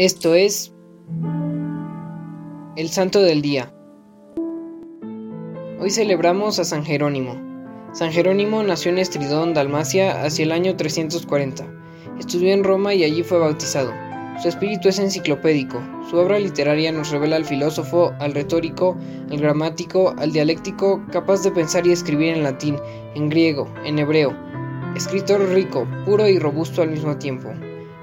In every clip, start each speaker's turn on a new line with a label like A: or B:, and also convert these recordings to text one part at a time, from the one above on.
A: Esto es el Santo del Día. Hoy celebramos a San Jerónimo. San Jerónimo nació en Estridón, Dalmacia, hacia el año 340. Estudió en Roma y allí fue bautizado. Su espíritu es enciclopédico. Su obra literaria nos revela al filósofo, al retórico, al gramático, al dialéctico, capaz de pensar y escribir en latín, en griego, en hebreo. Escritor rico, puro y robusto al mismo tiempo.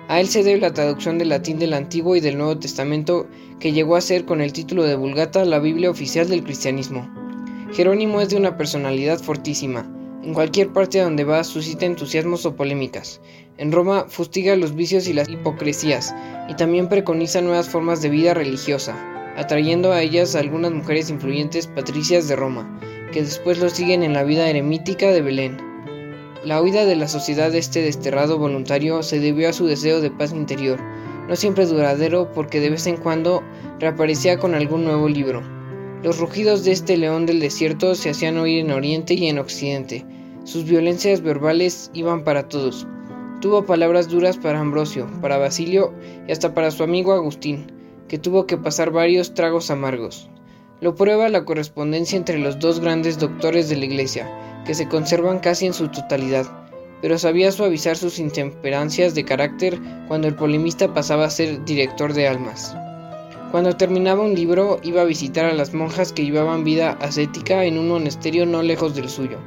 A: A él se debe la traducción del latín del Antiguo y del Nuevo Testamento que llegó a ser con el título de Vulgata la Biblia oficial del cristianismo. Jerónimo es de una personalidad fortísima. En cualquier parte donde va suscita entusiasmos o polémicas. En Roma fustiga los vicios y las hipocresías y también preconiza nuevas formas de vida religiosa, atrayendo a ellas a algunas mujeres influyentes patricias de Roma, que después lo siguen en la vida eremítica de Belén. La huida de la sociedad de este desterrado voluntario se debió a su deseo de paz interior, no siempre duradero porque de vez en cuando reaparecía con algún nuevo libro. Los rugidos de este león del desierto se hacían oír en Oriente y en Occidente. Sus violencias verbales iban para todos. Tuvo palabras duras para Ambrosio, para Basilio y hasta para su amigo Agustín, que tuvo que pasar varios tragos amargos. Lo prueba la correspondencia entre los dos grandes doctores de la Iglesia, que se conservan casi en su totalidad, pero sabía suavizar sus intemperancias de carácter cuando el polemista pasaba a ser director de almas. Cuando terminaba un libro iba a visitar a las monjas que llevaban vida ascética en un monasterio no lejos del suyo.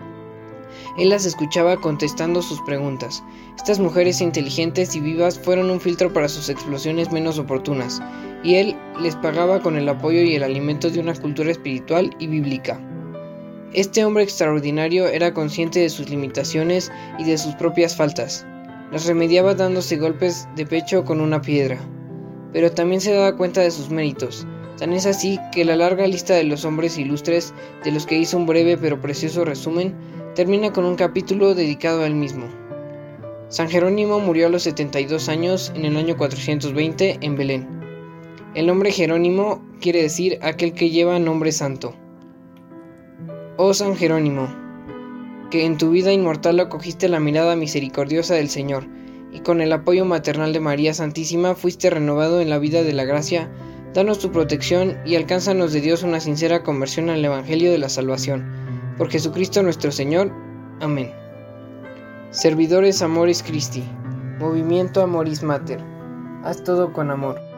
A: Él las escuchaba contestando sus preguntas. Estas mujeres inteligentes y vivas fueron un filtro para sus explosiones menos oportunas, y él les pagaba con el apoyo y el alimento de una cultura espiritual y bíblica. Este hombre extraordinario era consciente de sus limitaciones y de sus propias faltas. Las remediaba dándose golpes de pecho con una piedra. Pero también se daba cuenta de sus méritos. Tan es así que la larga lista de los hombres ilustres, de los que hizo un breve pero precioso resumen, termina con un capítulo dedicado a él mismo. San Jerónimo murió a los 72 años en el año 420 en Belén. El nombre Jerónimo quiere decir aquel que lleva nombre santo. Oh San Jerónimo, que en tu vida inmortal acogiste la mirada misericordiosa del Señor, y con el apoyo maternal de María Santísima fuiste renovado en la vida de la gracia, danos tu protección y alcánzanos de Dios una sincera conversión al Evangelio de la Salvación. Por Jesucristo nuestro Señor. Amén. Servidores Amoris Christi. Movimiento Amoris Mater. Haz todo con amor.